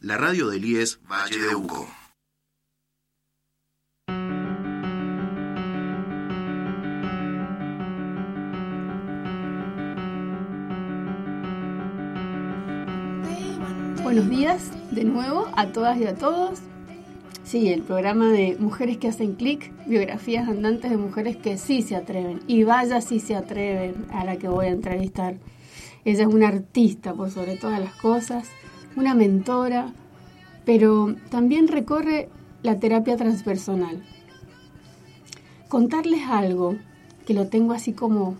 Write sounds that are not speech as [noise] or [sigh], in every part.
La radio del IES Valle de Uco. Buenos días de nuevo a todas y a todos. Sí, el programa de Mujeres que hacen clic, biografías andantes de mujeres que sí se atreven. Y vaya si se atreven a la que voy a entrevistar. Ella es una artista por sobre todas las cosas, una mentora, pero también recorre la terapia transpersonal. Contarles algo que lo tengo así como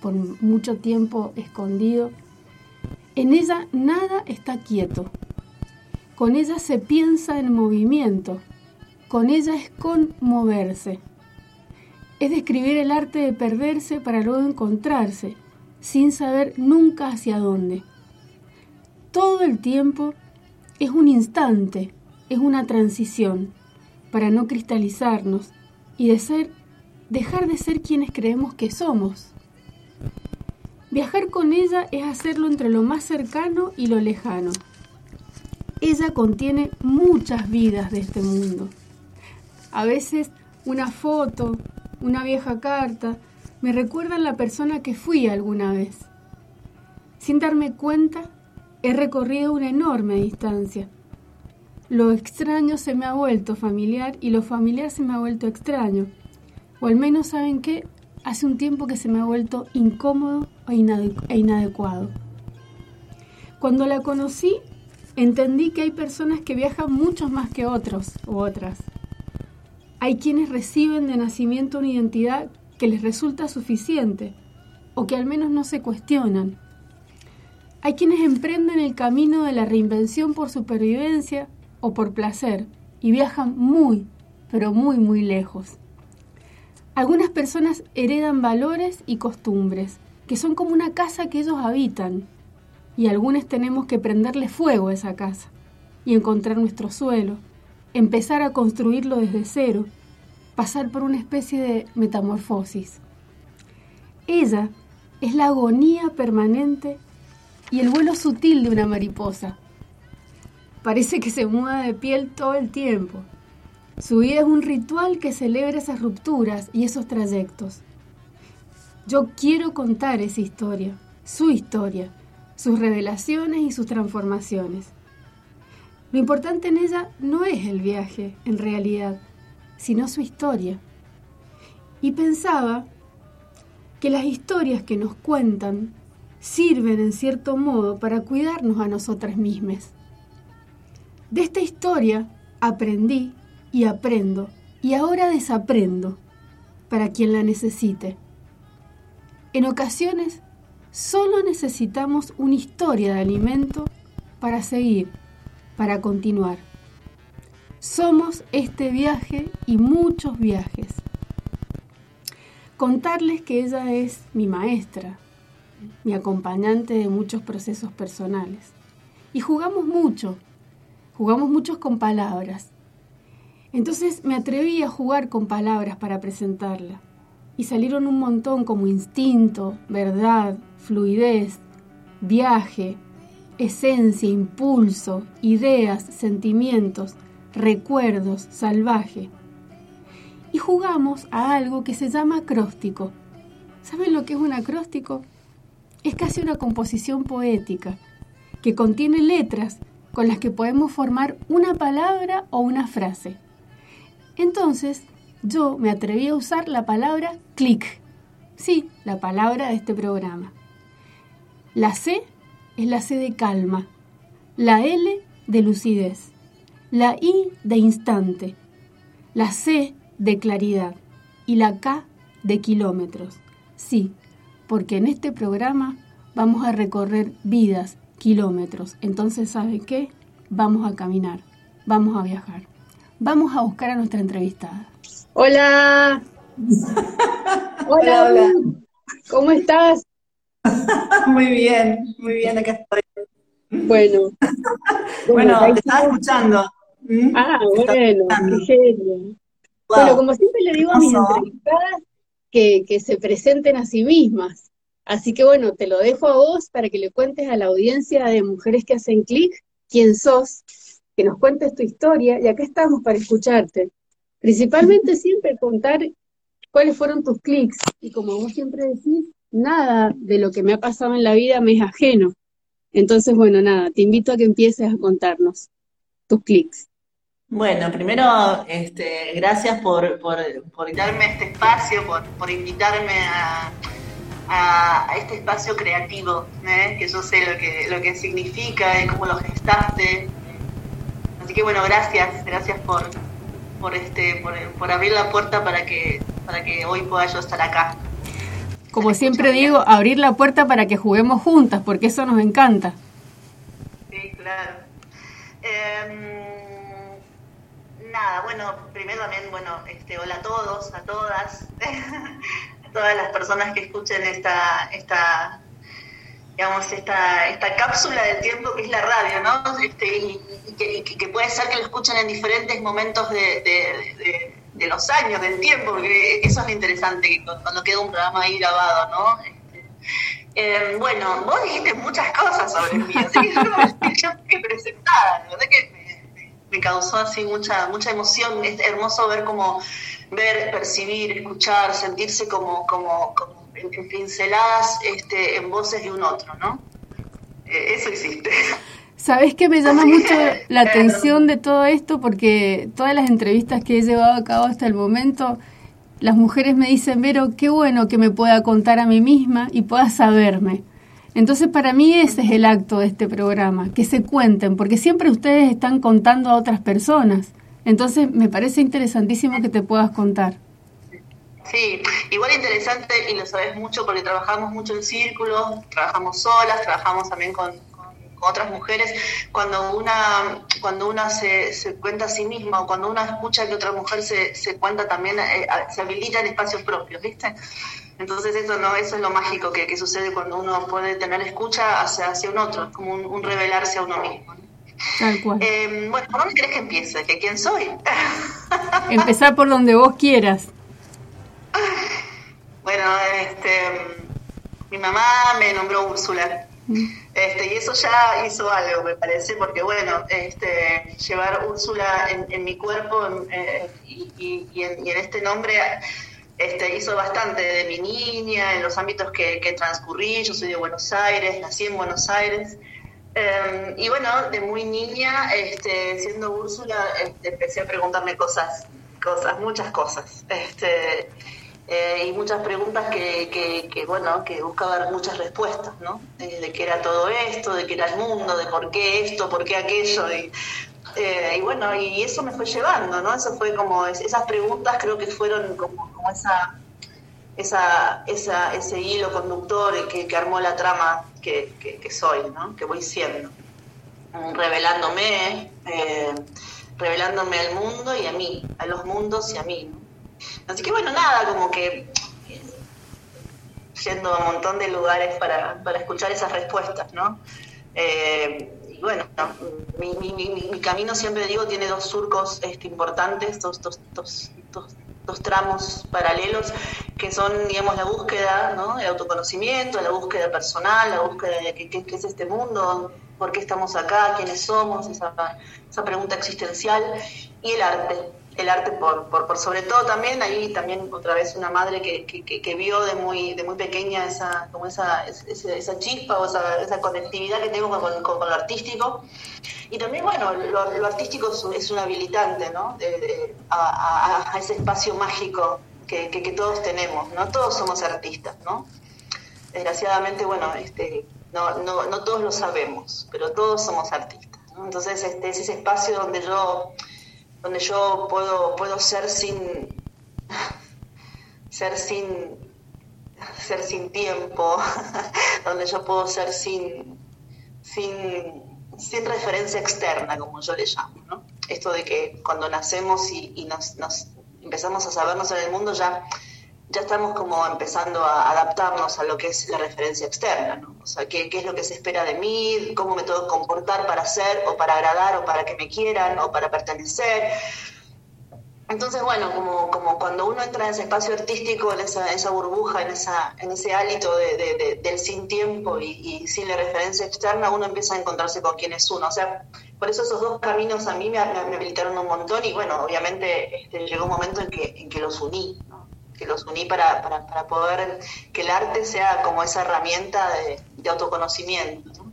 por mucho tiempo escondido. En ella nada está quieto. Con ella se piensa en movimiento. Con ella es conmoverse. Es describir el arte de perderse para luego encontrarse, sin saber nunca hacia dónde. Todo el tiempo es un instante, es una transición, para no cristalizarnos y de ser, dejar de ser quienes creemos que somos. Viajar con ella es hacerlo entre lo más cercano y lo lejano. Ella contiene muchas vidas de este mundo. A veces una foto, una vieja carta, me recuerdan la persona que fui alguna vez. Sin darme cuenta, he recorrido una enorme distancia. Lo extraño se me ha vuelto familiar y lo familiar se me ha vuelto extraño. O al menos, ¿saben qué? Hace un tiempo que se me ha vuelto incómodo e, e inadecuado. Cuando la conocí, entendí que hay personas que viajan muchos más que otros u otras. Hay quienes reciben de nacimiento una identidad que les resulta suficiente o que al menos no se cuestionan. Hay quienes emprenden el camino de la reinvención por supervivencia o por placer y viajan muy, pero muy, muy lejos. Algunas personas heredan valores y costumbres que son como una casa que ellos habitan y algunos tenemos que prenderle fuego a esa casa y encontrar nuestro suelo, empezar a construirlo desde cero pasar por una especie de metamorfosis. Ella es la agonía permanente y el vuelo sutil de una mariposa. Parece que se muda de piel todo el tiempo. Su vida es un ritual que celebra esas rupturas y esos trayectos. Yo quiero contar esa historia, su historia, sus revelaciones y sus transformaciones. Lo importante en ella no es el viaje, en realidad, sino su historia. Y pensaba que las historias que nos cuentan sirven en cierto modo para cuidarnos a nosotras mismas. De esta historia aprendí y aprendo y ahora desaprendo para quien la necesite. En ocasiones solo necesitamos una historia de alimento para seguir, para continuar. Somos este viaje y muchos viajes. Contarles que ella es mi maestra, mi acompañante de muchos procesos personales. Y jugamos mucho, jugamos muchos con palabras. Entonces me atreví a jugar con palabras para presentarla. Y salieron un montón como instinto, verdad, fluidez, viaje, esencia, impulso, ideas, sentimientos, recuerdos, salvaje. Y jugamos a algo que se llama acróstico. ¿Saben lo que es un acróstico? Es casi una composición poética que contiene letras con las que podemos formar una palabra o una frase. Entonces, yo me atreví a usar la palabra clic. Sí, la palabra de este programa. La C es la C de calma, la L de lucidez, la I de instante, la C de claridad y la K de kilómetros. Sí, porque en este programa vamos a recorrer vidas, kilómetros. Entonces, ¿sabe qué? Vamos a caminar, vamos a viajar. Vamos a buscar a nuestra entrevistada. Hola. [laughs] hola, hola. ¿Cómo estás? [laughs] muy bien, muy bien, acá estoy. Bueno. [laughs] bueno, te estaba escuchando. ¿Mm? Ah, bueno, qué genio. Bueno, como siempre le digo a mis entrevistadas que, que se presenten a sí mismas. Así que bueno, te lo dejo a vos para que le cuentes a la audiencia de Mujeres que hacen clic quién sos, que nos cuentes tu historia y acá estamos para escucharte. Principalmente [laughs] siempre contar cuáles fueron tus clics y como vos siempre decís, nada de lo que me ha pasado en la vida me es ajeno. Entonces, bueno, nada, te invito a que empieces a contarnos tus clics. Bueno, primero, este, gracias por, por, darme este espacio, por, invitarme a, este espacio creativo, ¿eh? que yo sé lo que, lo que significa y cómo lo gestaste. Así que bueno, gracias, gracias por, por, este, por, abrir la puerta para que, para que hoy pueda yo estar acá. Como siempre digo, abrir la puerta para que juguemos juntas, porque eso nos encanta. Sí, claro. Em, nada, bueno, primero también, bueno, este, hola a todos, a todas, [laughs] a todas las personas que escuchen esta, esta digamos, esta, esta cápsula del tiempo que es la radio, ¿no? Este, y, que, puede ser que lo escuchen en diferentes momentos de, los años, del tiempo, porque eso es lo interesante, cuando queda un programa ahí grabado, ¿no? Este, eh, bueno, vos dijiste muchas cosas sobre mí, así que yo que [laughs] presentada, verdad que me causó así mucha, mucha emoción. Es hermoso ver como, ver, percibir, escuchar, sentirse como, como, como en, pinceladas este, en voces de un otro, ¿no? Eh, eso existe. ¿Sabes que me llama mucho la atención de todo esto? Porque todas las entrevistas que he llevado a cabo hasta el momento, las mujeres me dicen, Vero, qué bueno que me pueda contar a mí misma y pueda saberme. Entonces, para mí ese es el acto de este programa, que se cuenten, porque siempre ustedes están contando a otras personas. Entonces, me parece interesantísimo que te puedas contar. Sí, igual interesante, y lo sabes mucho porque trabajamos mucho en círculos, trabajamos solas, trabajamos también con, otras mujeres. Cuando una, cuando una se, se, cuenta a sí misma o cuando una escucha que otra mujer se, se cuenta también, eh, se habilita en espacios propios, ¿viste? Entonces eso no, eso es lo mágico que, sucede cuando uno puede tener escucha hacia, hacia un otro, como un, revelarse a uno mismo. Eh, bueno, ¿por dónde crees que empiece? ¿Que quién soy? [laughs] Empezar por donde vos quieras. Bueno, este, mi mamá me nombró Úrsula. Este, y eso ya hizo algo, me parece, porque bueno, este, llevar Úrsula en, mi cuerpo eh, y, en, y, en, este nombre este, hizo bastante de mi niña, en los ámbitos que, transcurrí. Yo soy de Buenos Aires, nací en Buenos Aires. Em, y bueno, de muy niña, este, siendo Úrsula, este, empecé a preguntarme cosas, cosas, muchas cosas. Este, eh, y muchas preguntas que, que, bueno, que buscaba muchas respuestas, ¿no? de qué era todo esto, de qué era el mundo, de por qué esto, por qué aquello. Eh, y bueno, y eso me fue llevando, ¿no? Eso fue como, esas preguntas creo que fueron como, como esa, esa, ese hilo conductor que, que armó la trama que, que, soy, ¿no? Que voy siendo. Revelándome, eh, revelándome al mundo y a mí, a los mundos y a mí, Así que bueno, nada, como que eh, yendo a un montón de lugares para, para escuchar esas respuestas, ¿no? y bueno, mi, mi, mi, camino siempre digo tiene dos surcos este, importantes, dos, tramos paralelos que son, digamos, la búsqueda ¿no? de autoconocimiento, la búsqueda personal, la búsqueda de qué, qué, es este mundo, por qué estamos acá, quiénes somos, esa, esa pregunta existencial, y el arte, el arte por, por, sobre todo también, ahí también otra vez una madre que, que, que, vio de muy, de muy pequeña esa, como esa, esa, chispa o esa, esa, conectividad que tengo con, con, lo artístico. Y también, bueno, lo, artístico es un, habilitante, ¿no? a, a, ese espacio mágico que, que, todos tenemos, ¿no? Todos somos artistas, ¿no? Desgraciadamente, bueno, este, no, no, no todos lo sabemos, pero todos somos artistas. Entonces, este, es ese espacio donde yo donde yo puedo, puedo ser sin [laughs] ser sin ser sin tiempo, [laughs] donde yo puedo ser sin, sin, sin referencia externa, como yo le llamo, ¿no? Esto de que cuando nacemos y, nos, nos, empezamos a sabernos en el mundo ya ya estamos como empezando a adaptarnos a lo que es la referencia externa, ¿no? O sea, ¿qué, es lo que se espera de mí, cómo me tengo que comportar para ser o para agradar o para que me quieran o para pertenecer. entonces, bueno, como, como cuando uno entra en ese espacio artístico, en esa, esa burbuja, en, esa, en ese hálito de, del sin tiempo y, sin la referencia externa, uno empieza a encontrarse con quién es uno. O sea, por eso esos dos caminos a mí me, me habilitaron un montón y bueno, obviamente este, llegó un momento en que, en que los uní, que los uní para, para, para, poder que el arte sea como esa herramienta de, de autoconocimiento.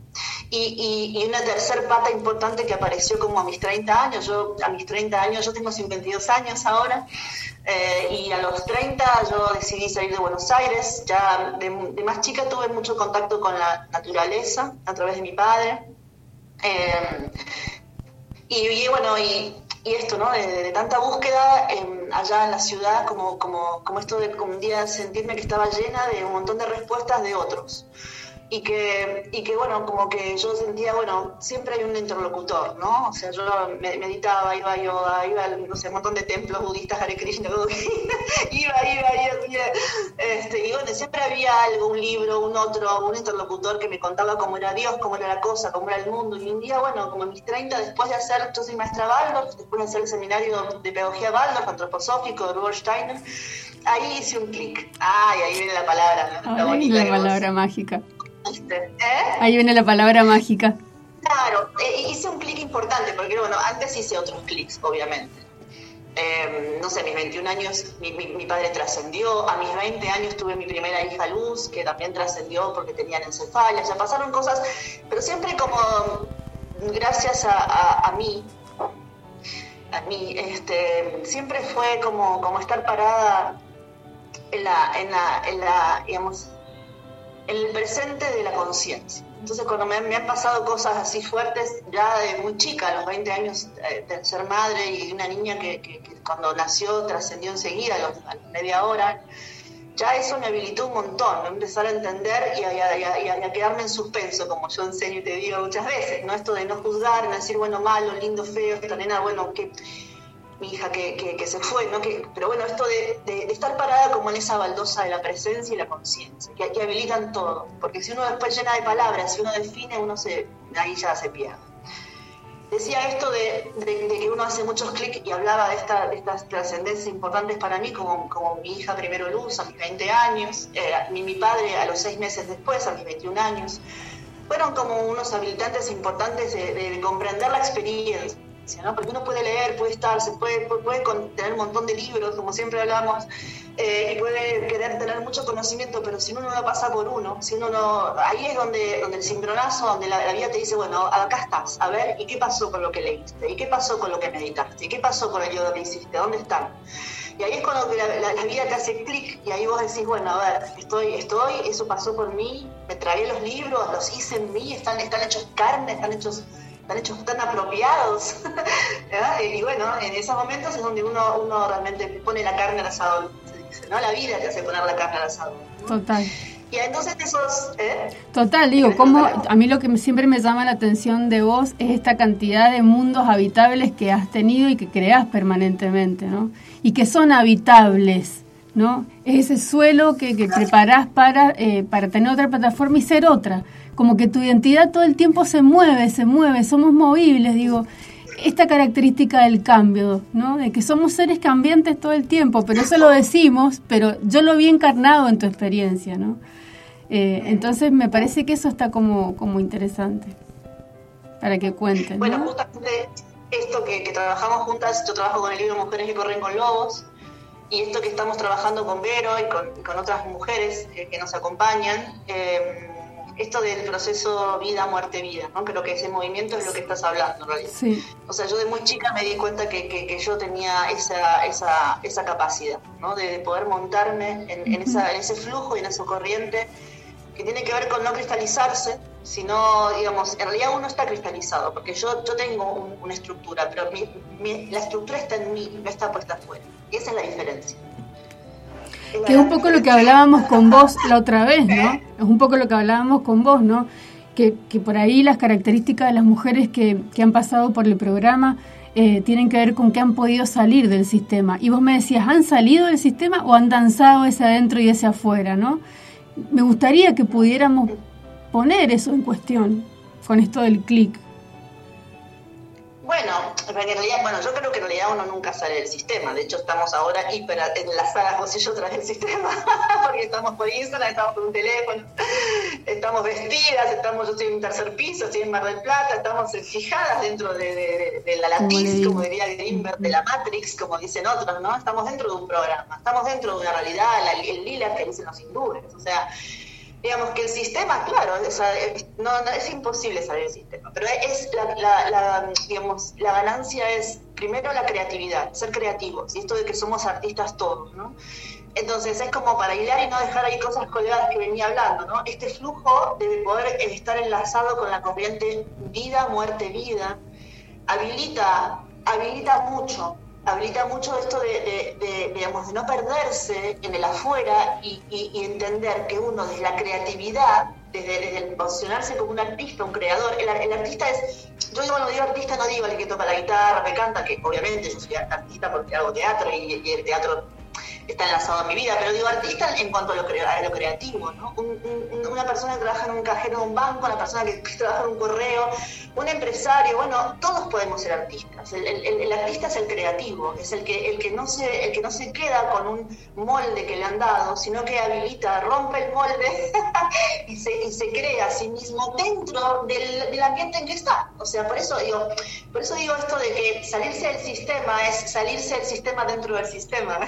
Y, y, una tercer pata importante que apareció como a mis 30 años, yo a mis 30 años, yo tengo 52 años ahora, eh, y a los 30 yo decidí salir de Buenos Aires, ya de, más chica tuve mucho contacto con la naturaleza a través de mi padre, eh, y, bueno, y, esto, ¿no? De, tanta búsqueda allá en la ciudad, como, como, como esto de un día sentirme que estaba llena de un montón de respuestas de otros y que, y que, bueno, como que yo sentía, bueno, siempre hay un interlocutor, ¿no? O sea, yo meditaba, iba a yoga, iba a, no sé, un montón de templos budistas, Hare Krishna, [laughs] iba, iba, iba, este, y bueno, siempre había algo, un libro, un otro, un interlocutor que me contaba cómo era Dios, cómo era la cosa, cómo era el mundo, y un día, bueno, como en mis 30, después de hacer, yo soy maestra Waldorf, después de hacer el seminario de pedagogía Waldorf, antroposófico, de Rudolf Steiner, ahí hice un clic. Ay, ahí viene la palabra, ¿no? la palabra mágica. ¿Eh? Ahí viene la palabra mágica. Claro, eh, hice un clic importante, porque bueno, antes hice otros clics, obviamente. Em, no sé, mis 21 años mi, padre trascendió, a mis 20 años tuve mi primera hija Luz, que también trascendió porque tenían encefalia, sea, pasaron cosas, pero siempre como gracias a, mí, a mí, este, siempre fue como, como estar parada en la, en la, en la, digamos, el presente de la conciencia. Entonces, cuando me, han pasado cosas así fuertes, ya de muy chica, a los 20 años eh, de ser madre y una niña que, cuando nació trascendió enseguida, a, los, media hora, ya eso me habilitó un montón, empezar a entender y a, quedarme en suspenso, como yo enseño y te digo muchas veces, ¿no? Esto de no juzgar, no decir, bueno, malo, lindo, feo, esta nena, bueno, que mi hija que, que, se fue, ¿no? Que, pero bueno, esto de, de, estar parada como en esa baldosa de la presencia y la conciencia, que, que, habilitan todo, porque si uno después llena de palabras, si uno define, uno se, ahí ya se pierde. Decía esto de, que uno hace muchos clics y hablaba de, esta, de estas trascendencias importantes para mí, como, como mi hija primero Luz a mis 20 años, eh, mi, mi padre a los seis meses después, a mis 21 años, fueron como unos habilitantes importantes de comprender la experiencia porque uno puede leer, puede estar, se puede, puede, tener un montón de libros, como siempre hablamos, eh, y puede querer tener mucho conocimiento, pero si uno no lo pasa por uno, si uno no, ahí es donde, donde el cimbronazo, donde la, vida te dice, bueno, acá estás, a ver, ¿y qué pasó con lo que leíste? ¿Y qué pasó con lo que meditaste? ¿Y qué pasó con el yoga que hiciste? ¿Dónde están? Y ahí es cuando la, la, vida te hace clic y ahí vos decís, bueno, a ver, estoy, estoy, eso pasó por mí, me tragué los libros, los hice en mí, están, están hechos carne, están hechos están hechos tan apropiados. [laughs] y bueno, en esos momentos es donde uno, uno realmente pone la carne al asador, se dice, ¿no? La vida te hace poner la carne al asador. Total. Y entonces esos... ¿eh? Total, digo, como a mí lo que siempre me llama la atención de vos es esta cantidad de mundos habitables que has tenido y que creás permanentemente, ¿no? Y que son habitables. ¿No? Es ese suelo que, que preparás para, eh, para tener otra plataforma y ser otra como que tu identidad todo el tiempo se mueve, se mueve, somos movibles, digo, esta característica del cambio, ¿no? De que somos seres cambiantes todo el tiempo, pero eso lo decimos, pero yo lo vi encarnado en tu experiencia, ¿no? Eh, entonces me parece que eso está como, como interesante para que cuenten. Bueno, justamente esto que, trabajamos juntas, yo trabajo con el libro Mujeres que corren con lobos, y esto que estamos trabajando con Vero y con, otras mujeres eh, que nos acompañan, eh, esto del proceso vida, muerte, vida, ¿no? Creo que ese movimiento es lo que estás hablando en realidad. O sea, yo de muy chica me di cuenta que, que, yo tenía esa, esa, esa capacidad, ¿no? De, poder montarme en, en, esa, en ese flujo y en esa corriente que tiene que ver con no cristalizarse, sino, digamos, en realidad uno está cristalizado, porque yo, yo tengo una estructura, pero mi, la estructura está en mí, no está puesta afuera. Y esa es la diferencia que es un poco lo que hablábamos con vos la otra vez, ¿no? Es un poco lo que hablábamos con vos, ¿no? Que, que por ahí las características de las mujeres que, que han pasado por el programa eh, tienen que ver con que han podido salir del sistema. Y vos me decías, ¿han salido del sistema o han danzado ese adentro y ese afuera, ¿no? Me gustaría que pudiéramos poner eso en cuestión con esto del clic. Bueno, en realidad, bueno, yo creo que en realidad uno nunca sale del sistema. De hecho, estamos ahora hiper enlazadas vos y yo tras el sistema, [laughs] porque estamos por Instagram, estamos por un teléfono, estamos vestidas, estamos, yo estoy en un tercer piso, estoy en Mar del Plata, estamos fijadas dentro de, la latiz, como diría Greenberg, de la Matrix, como dicen otros, ¿no? Estamos dentro de un programa, estamos dentro de una realidad, el lila que dicen los hindúes. O sea, digamos que el sistema, claro, no, es imposible salir del sistema, pero es la, digamos, la ganancia es primero la creatividad, ser creativos, y esto de que somos artistas todos, ¿no? Entonces es como para hilar y no dejar ahí cosas colgadas que venía hablando, ¿no? Este flujo de poder estar enlazado con la corriente vida, muerte, vida, habilita, habilita mucho habilita mucho esto de, digamos, de no perderse en el afuera y, entender que uno desde la creatividad, desde, el posicionarse como un artista, un creador, el, artista es, yo digo, cuando digo artista no digo el que toca la guitarra, me canta, que obviamente yo soy artista porque hago teatro y el teatro está enlazado a mi vida, pero digo artista en cuanto a lo, lo creativo, ¿no? una persona que trabaja en un cajero de un banco, una persona que [laughs] trabaja en un correo, un empresario, bueno, todos podemos ser artistas. El, artista es el creativo, es el que, el, que no se, el que no se queda con un molde que le han dado, sino que habilita, rompe el molde [laughs] y, se, y se crea a sí mismo dentro del, del, ambiente en que está. O sea, por eso digo, por eso digo esto de que salirse del sistema es salirse del sistema dentro del sistema.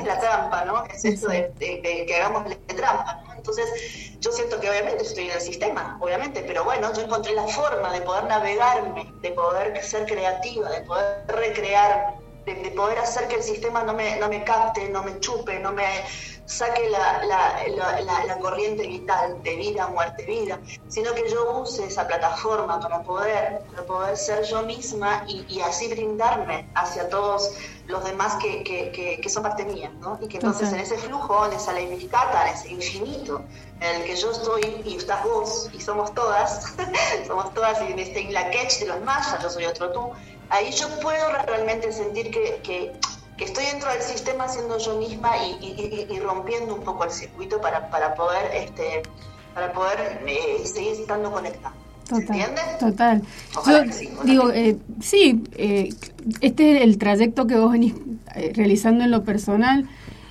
Es la trampa, ¿no? Es esto de, que hagamos la trampa, ¿no? Entonces, yo siento que obviamente estoy en el sistema, obviamente, pero bueno, yo encontré la forma de poder navegarme, de poder ser creativa, de poder recrearme, de, poder hacer que el sistema no me, no me capte, no me chupe, no me saque la, la, la, corriente vital de vida, muerte, vida, sino que yo use esa plataforma para poder, para poder ser yo misma y, y así brindarme hacia todos los demás que, que, que, son parte mía, ¿no? Y que entonces en ese flujo, en esa leimificata, en ese infinito, en el que yo estoy y estás vos y somos todas, [laughs] somos todas y en este Inlaquech de los mayas, yo soy otro tú, ahí yo puedo realmente sentir que, que que estoy dentro del sistema siendo yo misma y, rompiendo un poco el circuito para, para poder este para poder eh, seguir estando conectada. Total, total. yo digo, eh, sí, eh, este es el trayecto que vos venís realizando en lo personal.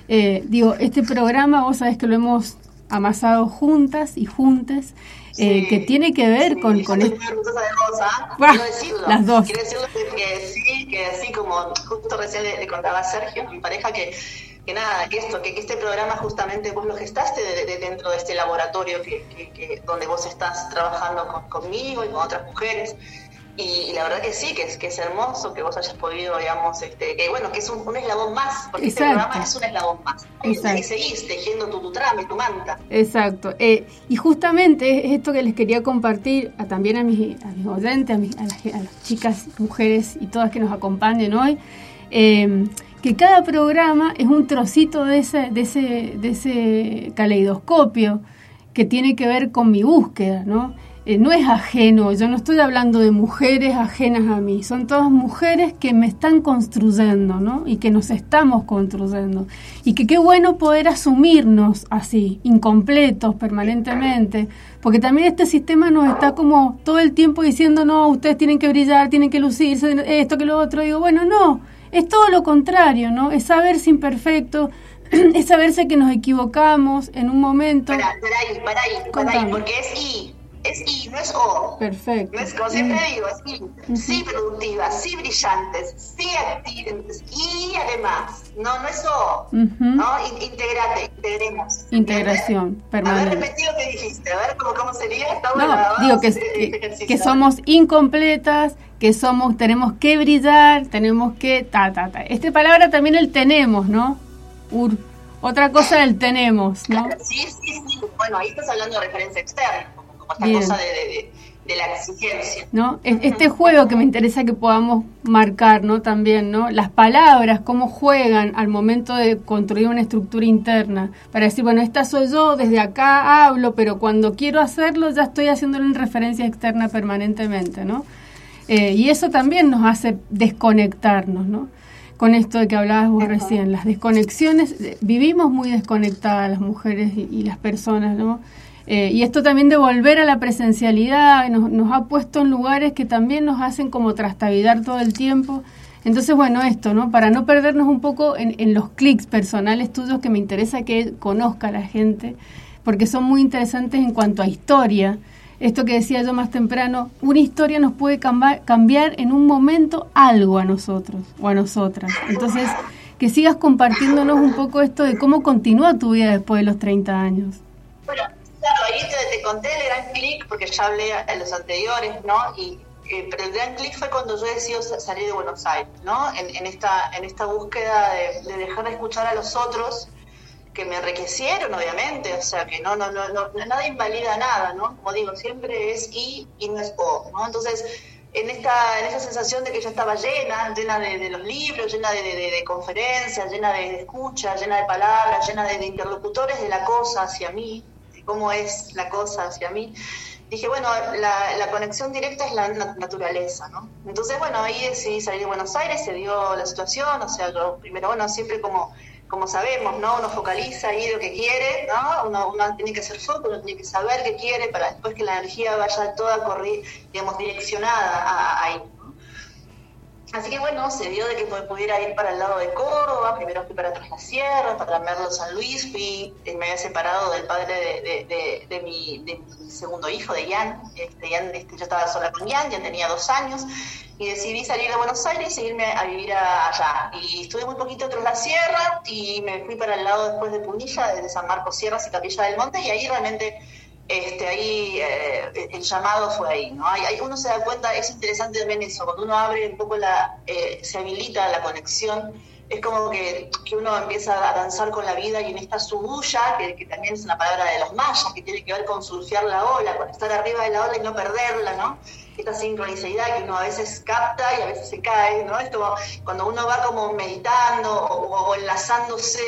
digo, este programa vos sabés que lo hemos amasado juntas y juntes eh, que tiene que ver con... con estoy orgullosa de vos, ¿ah? Quiero decirlo. Las dos. Quiero decirlo que, sí, que así como justo recién le, contaba a Sergio, mi pareja, que, que nada, que esto, que, este programa justamente vos lo gestaste de, dentro de este laboratorio que, que, donde vos estás trabajando conmigo y con otras mujeres. Y, la verdad que sí, que es, que es hermoso que vos hayas podido, digamos, este, que bueno, que es un, eslabón más, porque este programa es un eslabón más. Exacto. Y seguís tejiendo tu, tu trame, tu manta. Exacto. Eh, y justamente es esto que les quería compartir a, también a mis, a mis oyentes, a, mis, a, las, chicas, mujeres y todas que nos acompañen hoy. Eh, que cada programa es un trocito de ese, de ese, de ese caleidoscopio que tiene que ver con mi búsqueda, ¿no? Eh, no es ajeno, yo no estoy hablando de mujeres ajenas a mí, son todas mujeres que me están construyendo, ¿no? Y que nos estamos construyendo. Y que qué bueno poder asumirnos así, incompletos permanentemente, porque también este sistema nos está como todo el tiempo diciendo, no, ustedes tienen que brillar, tienen que lucirse, esto que lo otro. Digo, bueno, no, es todo lo contrario, ¿no? Es saberse imperfecto, [clears throat] es saberse que nos equivocamos en un momento. Para, ahí, para ahí, para ahí, porque es I es I, no es O. Perfecto. No es como siempre mm. digo, es I. Sí productivas, sí brillantes, sí activas y además. No, no es O. ¿no? Integrate, integremos. Integración permanente. A ver, repetí lo que dijiste, a ver cómo, cómo sería. Está bueno, no, digo que, que, somos incompletas, que somos, tenemos que brillar, tenemos que ta, ta, ta. Esta palabra también el tenemos, ¿no? Ur. Otra cosa el tenemos, ¿no? Sí, sí, sí. Bueno, ahí estás hablando de referencia externa cosa de, la exigencia. ¿No? Este juego que me interesa que podamos marcar, ¿no? También, ¿no? Las palabras, cómo juegan al momento de construir una estructura interna. Para decir, bueno, esta soy yo, desde acá hablo, pero cuando quiero hacerlo ya estoy haciéndolo en referencia externa permanentemente, ¿no? Eh, y eso también nos hace desconectarnos, ¿no? Con esto de que hablabas vos recién, las desconexiones, vivimos muy desconectadas las mujeres y, y las personas, ¿no? Eh, y esto también de volver a la presencialidad nos, ha puesto en lugares que también nos hacen como trastavidar todo el tiempo. Entonces, bueno, esto, ¿no? Para no perdernos un poco en, en los clics personales tuyos que me interesa que conozca la gente, porque son muy interesantes en cuanto a historia. Esto que decía yo más temprano, una historia nos puede cambiar, cambiar en un momento algo a nosotros o a nosotras. Entonces, que sigas compartiéndonos un poco esto de cómo continúa tu vida después de los 30 años. Bueno, claro, ahí te, te conté el gran clic, porque ya hablé en los anteriores, ¿no? Y, eh, pero el gran clic fue cuando yo decidí salir de Buenos Aires, ¿no? En, en esta, en esta búsqueda de, de, dejar de escuchar a los otros, que me enriquecieron, obviamente, o sea, que no, no, no, no, nada invalida nada, ¿no? Como digo, siempre es y y no es o, ¿no? Entonces, en esta, en esa sensación de que yo estaba llena, llena de, de los libros, llena de, de, de, conferencias, llena de, escucha, llena de palabras, llena de, interlocutores de la cosa hacia mí, cómo es la cosa hacia mí, dije, bueno, la, conexión directa es la naturaleza, ¿no? Entonces, bueno, ahí decidí salir de Buenos Aires, se dio la situación, o sea, yo primero, bueno, siempre como como sabemos, ¿no? Uno focaliza ahí lo que quiere, ¿no? Uno, tiene que hacer foco, uno tiene que saber qué quiere para después que la energía vaya toda corri digamos, direccionada ahí, ¿no? Así que bueno, se dio de que pudiera ir para el lado de Córdoba, primero fui para Tras la Sierra, para Merlo San Luis, fui, me había separado del padre de, de, de, mi, segundo hijo, de Ian, este, Ian este, yo estaba sola con Ian, ya tenía dos años, y decidí salir de Buenos Aires y irme a vivir allá. Y estuve muy poquito tras la sierra y me fui para el lado después de Punilla, desde San Marcos Sierras y Capilla del Monte, y ahí realmente este, ahí eh, el llamado fue ahí, ¿no? Ahí, ahí, uno se da cuenta, es interesante también eso, cuando uno abre un poco la, eh, se habilita la conexión, es como que, que, uno empieza a danzar con la vida y en esta subuya, que, que, también es una palabra de los mayas, que tiene que ver con surfear la ola, con estar arriba de la ola y no perderla, ¿no? Esta sincronicidad que uno a veces capta y a veces se cae, ¿no? Esto, cuando uno va como meditando o, o enlazándose,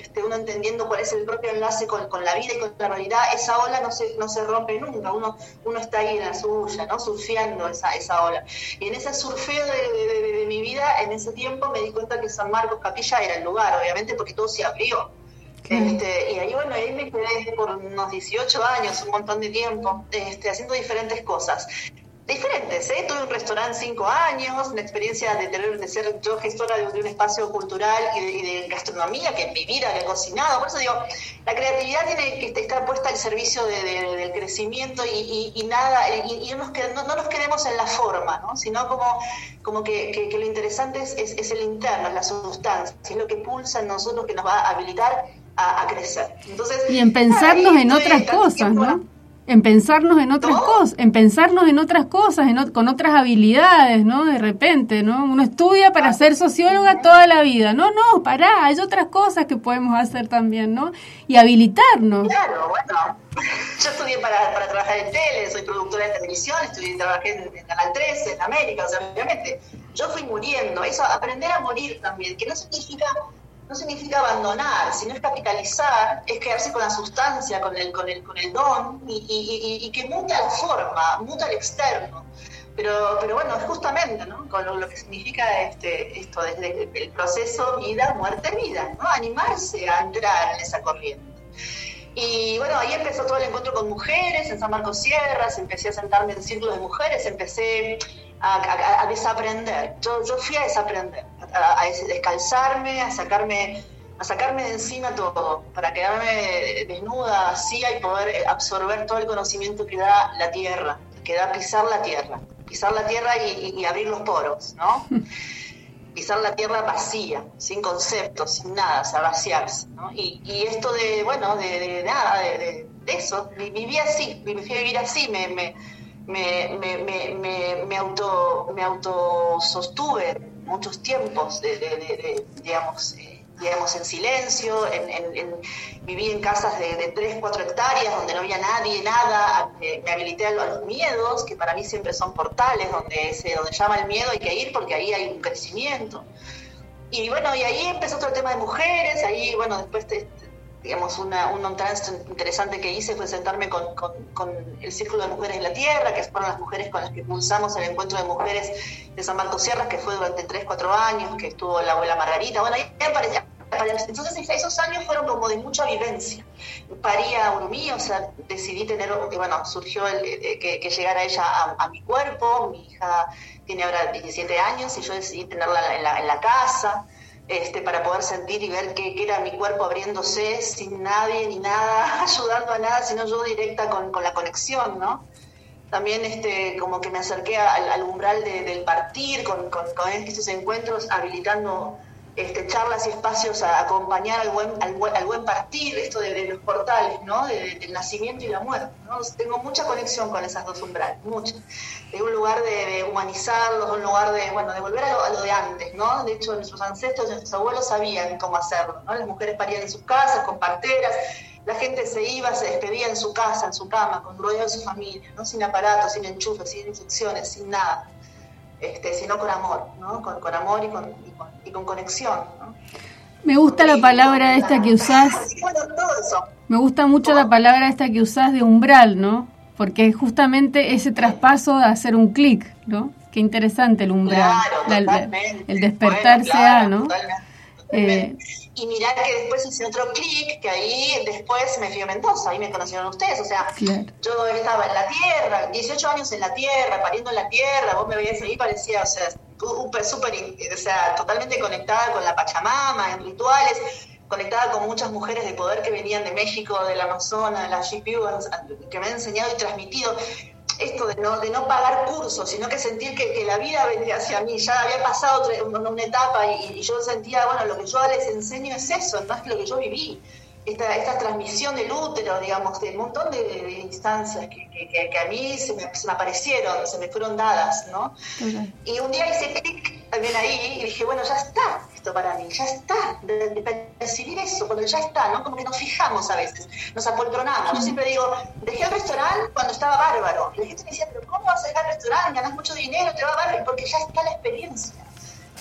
este, uno entendiendo cuál es el propio enlace con, con, la vida y con la realidad, esa ola no se, no se rompe nunca, uno, uno está ahí en la suya, ¿no? Surfeando esa, esa ola. Y en ese surfeo de, de, de, de mi vida, en ese tiempo me di cuenta que San Marcos Capilla era el lugar, obviamente porque todo se abrió. Este, y ahí, bueno, ahí me quedé por unos 18 años, un montón de tiempo, este, haciendo diferentes cosas diferentes. ¿eh? Tuve un restaurante cinco años, una experiencia de tener de ser yo gestora de, de un espacio cultural y de, y de, gastronomía que en mi vida he cocinado. Por eso digo, la creatividad tiene que estar puesta al servicio de, del crecimiento y, y nada, y, nos qued, no, no, nos quedemos en la forma, ¿no? sino como, como que, que, que lo interesante es, es, es, el interno, es la sustancia, es lo que pulsa en nosotros que nos va a habilitar a, a crecer. Entonces, y en pensarnos nada, en otras cosas, ¿no? En pensarnos en otras cosas, en pensarnos en otras cosas, en, con otras habilidades, ¿no? De repente, ¿no? Uno estudia para ser socióloga toda la vida. No, no, pará, hay otras cosas que podemos hacer también, ¿no? Y habilitarnos. Claro, bueno. [laughs] Yo estudié para, para trabajar en tele, soy productora de televisión, estudié, trabajé en, en Canal 13, en América, o sea, obviamente yo fui muriendo. Eso, aprender a morir también, que no significa no significa abandonar, sino es capitalizar, es quedarse con la sustancia, con el, con el, con el don y, que muta la forma, muta el externo. Pero, pero bueno, justamente ¿no? con lo, lo, que significa este, esto desde el proceso vida, muerte, vida, ¿no? animarse a entrar en esa corriente. Y bueno, ahí empezó todo el encuentro con mujeres en San Marcos Sierras, empecé a sentarme en círculos de mujeres, empecé a, a, a desaprender. Yo, yo, fui a desaprender, a, a, descalzarme, a sacarme, a sacarme de encima todo, para quedarme desnuda, vacía y poder absorber todo el conocimiento que da la tierra, que da pisar la tierra, pisar la tierra y, y, y abrir los poros, ¿no? [laughs] pisar la tierra vacía, sin conceptos, sin nada, o sea, vaciarse, ¿no? Y, y esto de, bueno, de, de nada, de, de, de, eso, viví así, me fui a vivir así, me, me me, me, me, me, auto, me auto sostuve muchos tiempos, de, de, de digamos, eh, digamos, en silencio, en, en, viví en casas de, de 3, 4 hectáreas donde no había nadie, nada, me habilité a los miedos, que para mí siempre son portales, donde, se, donde llama el miedo hay que ir porque ahí hay un crecimiento. Y bueno, y ahí empezó el tema de mujeres, ahí, bueno, después te, digamos, una, un trance interesante que hice fue sentarme con, con, el Círculo de Mujeres en la Tierra, que fueron las mujeres con las que pulsamos el encuentro de mujeres de San Marcos Sierras, que fue durante 3, 4 años, que estuvo la abuela Margarita. Bueno, ahí aparecía, entonces esos años fueron como de mucha vivencia. Paría Urumí, o sea, decidí tener, bueno, surgió el, que, que, llegara ella a, mi cuerpo, mi hija tiene ahora 17 años y yo decidí tenerla en la, en la casa. Este, para poder sentir y ver qué, era mi cuerpo abriéndose sin nadie ni nada, [laughs] ayudando a nada, sino yo directa con, la conexión, ¿no? También este, como que me acerqué al, umbral del partir, con, con, con, estos encuentros, habilitando este, charlas y espacios a acompañar al buen, al, al buen partir, esto de, los portales, ¿no? del nacimiento y la muerte. ¿no? Tengo mucha conexión con esas dos umbrales, mucha. De un lugar de, humanizarlos, un lugar de, bueno, de volver a lo, de antes, ¿no? De hecho, nuestros ancestros, nuestros abuelos sabían cómo hacerlo, ¿no? Las mujeres parían en sus casas, con parteras, la gente se iba, se despedía en su casa, en su cama, con ruido de su familia, ¿no? Sin aparatos, sin enchufes, sin infecciones, sin nada este, sino con amor, ¿no? con, amor y con, y con, conexión. ¿no? Me gusta la palabra esta que usás. [laughs] Me gusta mucho la palabra esta que usás de umbral, ¿no? Porque justamente ese traspaso de hacer un clic, ¿no? Qué interesante el umbral. el, despertarse a, ¿no? Eh, y mirar que después hice otro clic, que ahí después me fui a Mendoza, ahí me conocieron ustedes, o sea, yo estaba en la tierra, 18 años en la tierra, pariendo en la tierra, vos me veías ahí, parecía, o sea, súper, o sea, totalmente conectada con la Pachamama, en rituales, conectada con muchas mujeres de poder que venían de México, del Amazonas, de las GPUs, que me han enseñado y transmitido esto de no, de no pagar cursos, sino que sentir que, la vida venía hacia mí, ya había pasado otra, una, etapa y, yo sentía, bueno, lo que yo les enseño es eso, no es lo que yo viví. Esta, esta transmisión del útero, digamos, de un montón de, instancias que, que, a mí se me, se me, aparecieron, se me fueron dadas, ¿no? Y un día hice clic también ahí y dije, bueno, ya está, para mí, ya está, de, percibir eso, cuando ya está, ¿no? Como que nos fijamos a veces, nos apoltronamos. Yo siempre digo, dejé el restaurante cuando estaba bárbaro. La gente me decía, pero ¿cómo vas a dejar el restaurante? Ganas mucho dinero, te va bárbaro, porque ya está la experiencia.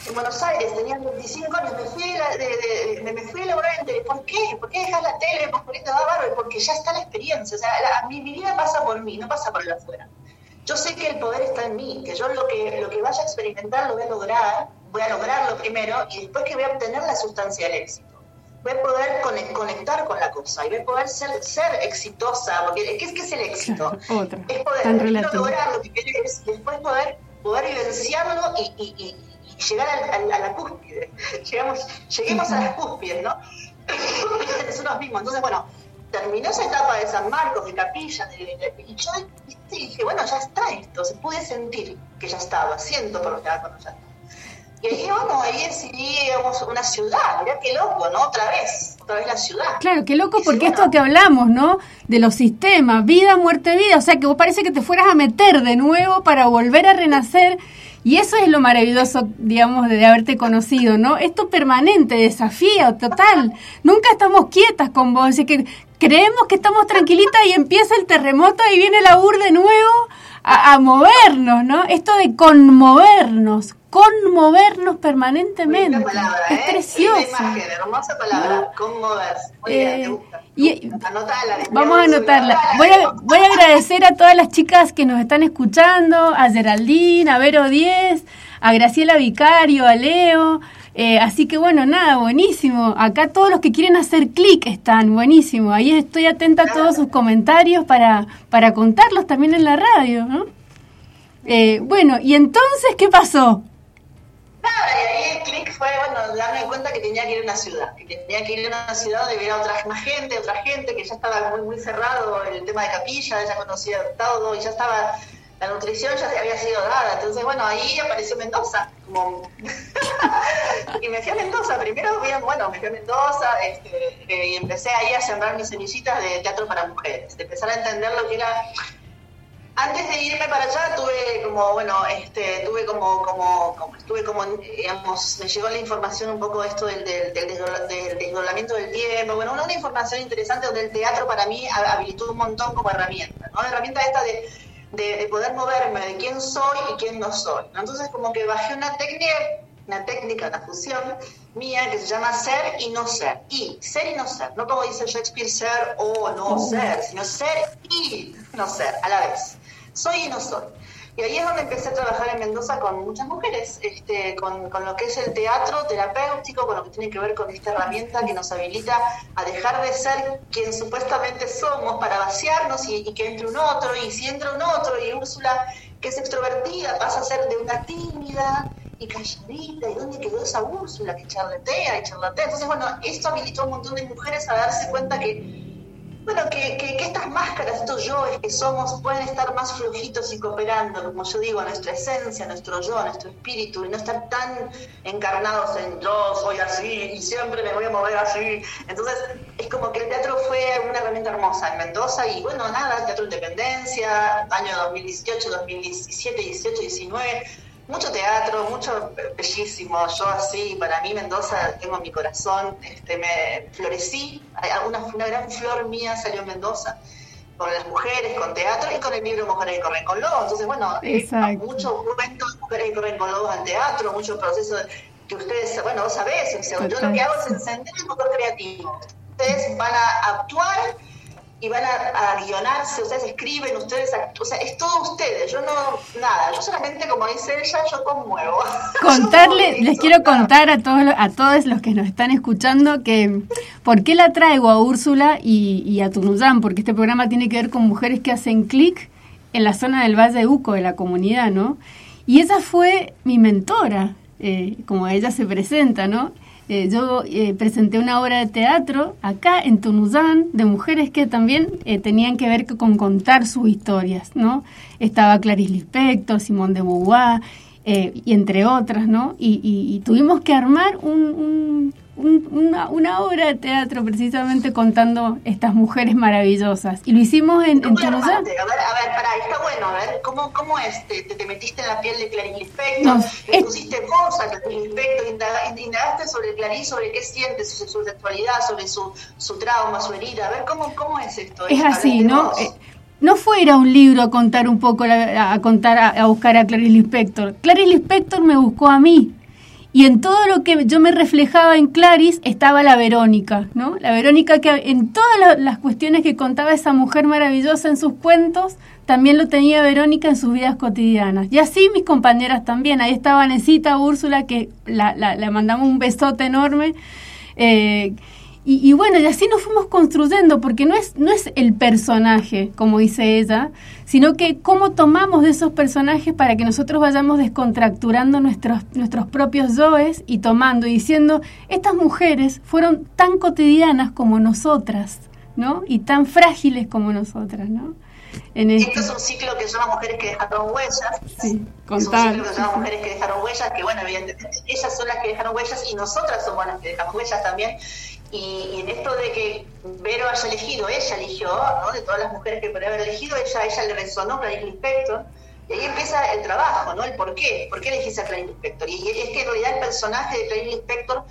En Buenos Aires tenía 25 años, me fui, de, de, me, fui a laborar en tele. ¿Por qué? ¿Por qué dejas la tele? Porque te va bárbaro, porque ya está la experiencia. O sea, mi, mi vida pasa por mí, no pasa por el afuera yo sé que el poder está en mí, que yo lo que, lo que vaya a experimentar lo voy a lograr voy a lograrlo primero y después que voy a obtener la sustancia del éxito. Voy a poder conectar con la cosa y voy a poder ser, ser exitosa, porque ¿qué es, que es el éxito? Otra. Es poder lograr lo que quieres, después poder, poder vivenciarlo y, y, y, llegar a, la cúspide. [laughs] Llegamos, lleguemos a las cúspides, ¿no? [coughs] Nosotros mismos. Entonces, bueno, terminó esa etapa de San Marcos, de capilla, y yo dije, bueno, ya está esto, se pude sentir que ya estaba, siento por lo que con ya y ahí, bueno, ahí decidimos una ciudad, mirá qué loco, ¿no? Otra vez, otra vez la ciudad. Claro, qué loco porque esto que hablamos, ¿no? De los sistemas, vida, muerte, vida, o sea, que vos parece que te fueras a meter de nuevo para volver a renacer. Y eso es lo maravilloso, digamos, de haberte conocido, ¿no? Esto permanente, desafío total. Nunca estamos quietas con vos. Así que creemos que estamos tranquilitas y empieza el terremoto y viene la UR de nuevo a, a movernos, ¿no? Esto de conmovernos, conmovernos permanentemente. Palabra, es ¿eh? precioso. Imagen, hermosa palabra, conmoverse. Eh, y, vamos a anotarla. Voy a, voy a agradecer a todas las chicas que nos están escuchando, a Geraldine, a Vero Diez, a Graciela Vicario, a Leo. Eh, así que bueno, nada, buenísimo. Acá todos los que quieren hacer clic están, buenísimo. Ahí estoy atenta a todos sus comentarios para, para contarlos también en la radio. ¿no? Eh, bueno, ¿y entonces qué pasó? Y ahí el clic fue, bueno, darme cuenta que tenía que ir a una ciudad, que tenía que ir a una ciudad donde hubiera otra más gente, otra gente, que ya estaba muy, muy cerrado el tema de capilla, ya conocía todo y ya estaba, la nutrición ya había sido dada. Entonces, bueno, ahí apareció Mendoza, como... [laughs] y me fui a Mendoza, primero, bueno, me fui a Mendoza este, eh, y empecé ahí a sembrar mis semillitas de teatro para mujeres, de empezar a entender lo que era antes de irme para allá tuve como, bueno, este, tuve como, como, como como, me llegó la información un poco de esto del, del, del, desdoblamiento del tiempo, bueno, una, información interesante donde el teatro para mí habilitó un montón como herramienta, ¿no? Herramienta esta de, de, poder moverme, de quién soy y quién no soy, Entonces como que bajé una técnica, una técnica, una fusión mía que se llama ser y no ser, y ser y no ser, no como dice Shakespeare ser o no ser, sino ser y no ser a la vez soy y no soy. Y ahí es donde empecé a trabajar en Mendoza con muchas mujeres, este, con, con, lo que es el teatro terapéutico, con lo que tiene que ver con esta herramienta que nos habilita a dejar de ser quien supuestamente somos para vaciarnos y, que entre un otro, y si entra un otro, y Úrsula, que es extrovertida, pasa a ser de una tímida y calladita, ¿y dónde quedó esa Úrsula que charletea y charlatea? Entonces, bueno, esto habilitó a un montón de mujeres a darse cuenta que bueno, que, que, estas máscaras, estos yoes que somos, pueden estar más flojitos y cooperando, como yo digo, nuestra esencia, nuestro yo, nuestro espíritu, y no estar tan encarnados en yo soy así y siempre me voy a mover así. Entonces, es como que el teatro fue una herramienta hermosa en Mendoza y bueno, nada, Teatro Independencia, año 2018, 2017, 18, 19 mucho teatro, mucho bellísimo. Yo así, para mí Mendoza, tengo mi corazón, este, me florecí. Una, una gran flor mía salió en Mendoza con las mujeres, con teatro y con el libro Mujeres que corren con lobos. Entonces, bueno, eh, muchos cuentos Mujeres que corren con lobos al teatro, muchos procesos que ustedes, bueno, vos sabés, yo lo que hago es encender el motor creativo. Ustedes van a actuar y van a, guionarse, ustedes escriben, ustedes, o sea, es todo ustedes, yo no, nada, yo solamente, como dice ella, yo conmuevo. [laughs] Contarle, les quiero contar a todos, a todos los que nos están escuchando que, ¿por qué la traigo a Úrsula y, y a Tunuyán? Porque este programa tiene que ver con mujeres que hacen clic en la zona del Valle de Uco, de la comunidad, ¿no? Y esa fue mi mentora, eh, como ella se presenta, ¿no? Eh, yo eh, presenté una obra de teatro acá en Tunuyán de mujeres que también eh, tenían que ver con contar sus historias, ¿no? Estaba Clarice Lispector, Simón de Beauvoir, y entre otras, ¿no? Y, tuvimos que armar un una, una, obra de teatro precisamente contando estas mujeres maravillosas. Y lo hicimos en, en A ver, a ver, pará, está bueno, a ver, ¿cómo, cómo es? ¿Te, te metiste en la piel de Clarice Lispector? ¿Le pusiste voz a Clarice Lispector? ¿Indagaste sobre Clarice, sobre qué siente, sobre su sexualidad, sobre su, su trauma, su herida? A ver, ¿cómo, cómo es esto? Es así, ¿no? Eh, no fuera un libro a contar un poco, a, contar, a, a buscar a Clarice Lispector. Clarice Lispector me buscó a mí y en todo lo que yo me reflejaba en Clarice estaba la Verónica, ¿no? La Verónica que en todas las cuestiones que contaba esa mujer maravillosa en sus cuentos, también lo tenía Verónica en sus vidas cotidianas. Y así mis compañeras también. Ahí estaba Necita Úrsula, que la, la, mandamos un besote enorme. Eh, y, bueno, y así nos fuimos construyendo, porque no es, no es el personaje, como dice ella, sino que cómo tomamos de esos personajes para que nosotros vayamos descontracturando nuestros, nuestros propios yoes y tomando y diciendo, estas mujeres fueron tan cotidianas como nosotras, ¿no? Y tan frágiles como nosotras, ¿no? En Esto es un ciclo que se llama Mujeres que dejaron huellas. Sí, es un ciclo que se llama Mujeres que dejaron huellas, que bueno, evidentemente ellas son las que dejaron huellas y nosotras somos las que dejamos huellas también. Y, en esto de que Vero haya elegido, ella eligió, ¿no? de todas las mujeres que podría haber elegido, ella, ella le resonó Clarice Lispector. Y ahí empieza el trabajo, ¿no? El por qué. ¿Por qué elegís a Clarice Lispector? Y es que en realidad el personaje de Clarice Lispector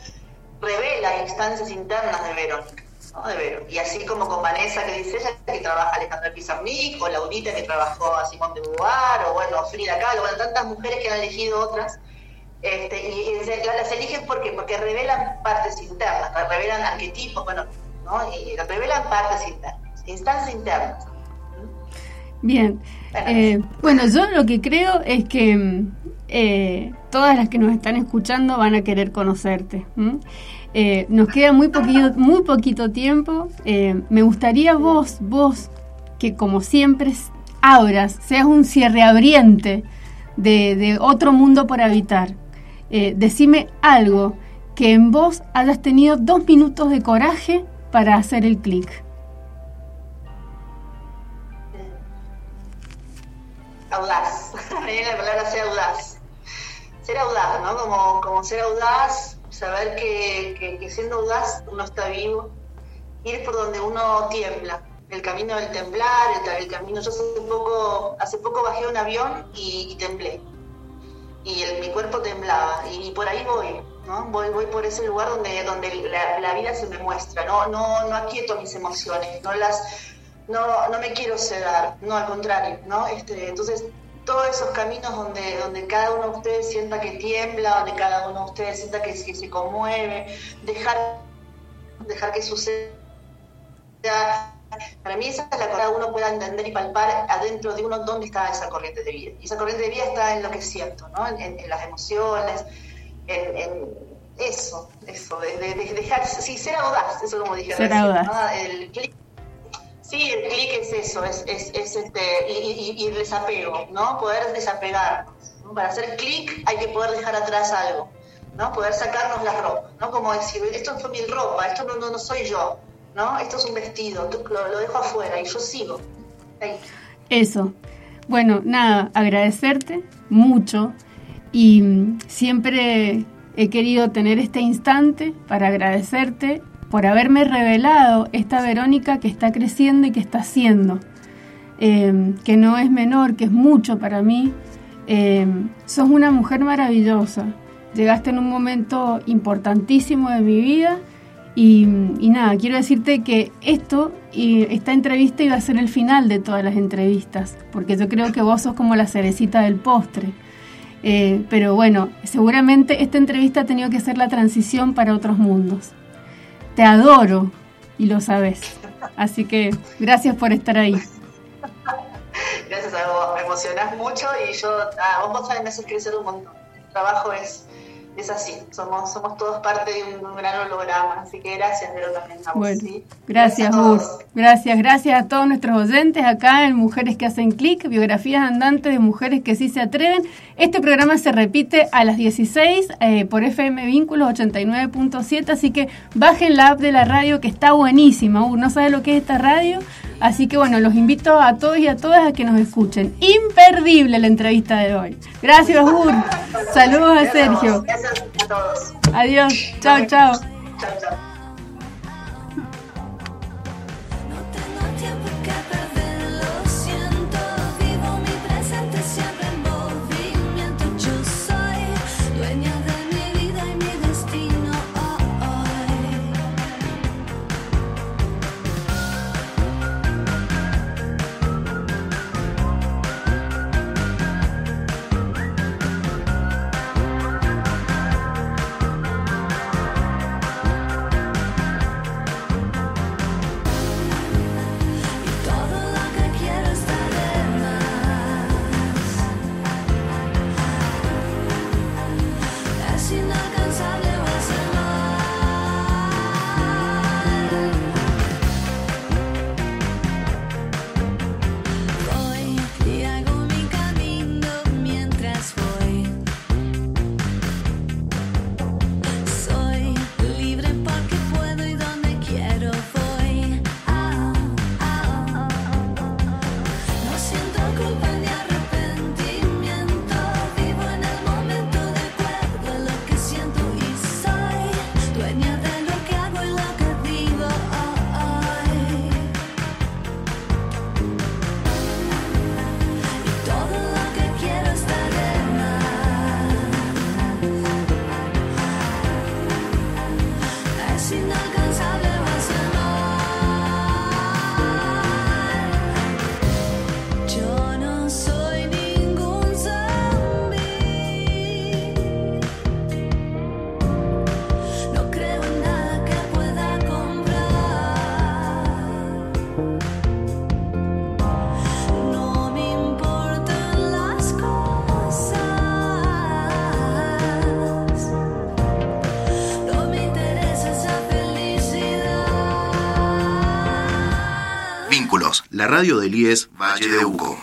revela instancias internas de Verónica. ¿no? De Vero. Y así como con Vanessa que dice ella, que trabaja Alejandra Pizarnik, o Laurita que trabajó a Simón de Beauvoir, o bueno, Frida Kahlo, bueno, tantas mujeres que han elegido otras este, y, las eligen porque, porque revelan partes internas, revelan arquetipos, bueno, ¿no? y revelan partes internas, instancias internas. Bien, eh, bueno, yo lo que creo es que eh, todas las que nos están escuchando van a querer conocerte. Eh, nos queda muy poquito, muy poquito tiempo. me gustaría vos, vos, que como siempre abras, seas un cierre abriente de, de otro mundo por habitar eh, decime algo que en vos hayas tenido dos minutos de coraje para hacer el clic. Audaz. [laughs] la palabra ser audaz. Ser audaz, ¿no? Como, como ser audaz, saber que, que, siendo audaz uno está vivo, ir por donde uno tiembla. El camino del temblar, el, camino. Yo hace poco, hace poco bajé un avión y, y temblé y mi cuerpo temblaba y, por ahí voy, ¿no? Voy, voy por ese lugar donde, donde la, vida se me muestra, ¿no? No, no aquieto mis emociones, no las no, no me quiero sedar, no al contrario, ¿no? Este, entonces todos esos caminos donde, donde cada uno de ustedes sienta que tiembla, donde cada uno de ustedes sienta que, que se conmueve, dejar, dejar que suceda Para mí esa es la que uno pueda entender y palpar adentro de uno dónde está esa corriente de vida. Y esa corriente de vida está en lo que siento, ¿no? en, las emociones, en, eso, eso, de, dejar, sí, ser audaz, eso como dije. Ser audaz. El clic Sí, el clic es eso, es, es, es este, y, el desapego, ¿no? Poder desapegarnos. Para hacer clic hay que poder dejar atrás algo, ¿no? Poder sacarnos la ropa, ¿no? Como decir, esto fue mi ropa, esto no, no, soy yo, ¿no? Esto es un vestido, lo, lo dejo afuera y yo sigo. Ahí. Eso. Bueno, nada, agradecerte mucho y mm, siempre he querido tener este instante para agradecerte por haberme revelado esta Verónica que está creciendo y que está haciendo, eh, que no es menor, que es mucho para mí. Eh, sos una mujer maravillosa, llegaste en un momento importantísimo de mi vida y, nada, quiero decirte que esto y esta entrevista iba a ser el final de todas las entrevistas, porque yo creo que vos sos como la cerecita del postre. Eh, pero bueno, seguramente esta entrevista ha tenido que ser la transición para otros mundos te adoro y lo sabes. Así que gracias por estar ahí. Gracias a vos, me emocionás mucho y yo, ah, vos también me haces crecer un montón. El trabajo es es así, somos, somos todos parte de un, gran holograma, así que gracias, Vero, también a bueno, Gracias, gracias, gracias, gracias a todos nuestros oyentes acá en Mujeres que hacen clic, biografías andantes de mujeres que sí se atreven. Este programa se repite a las 16 eh, por FM Vínculos 89.7, así que bajen la app de la radio que está buenísima. Uh, ¿No sabe lo que es esta radio? Así que bueno, los invito a todos y a todas a que nos escuchen. Imperdible la entrevista de hoy. Gracias, Ur. Saludos a Sergio. Gracias a todos. Adiós. Chao, chao. Chao, chao. Radio del IES Valle de Uco.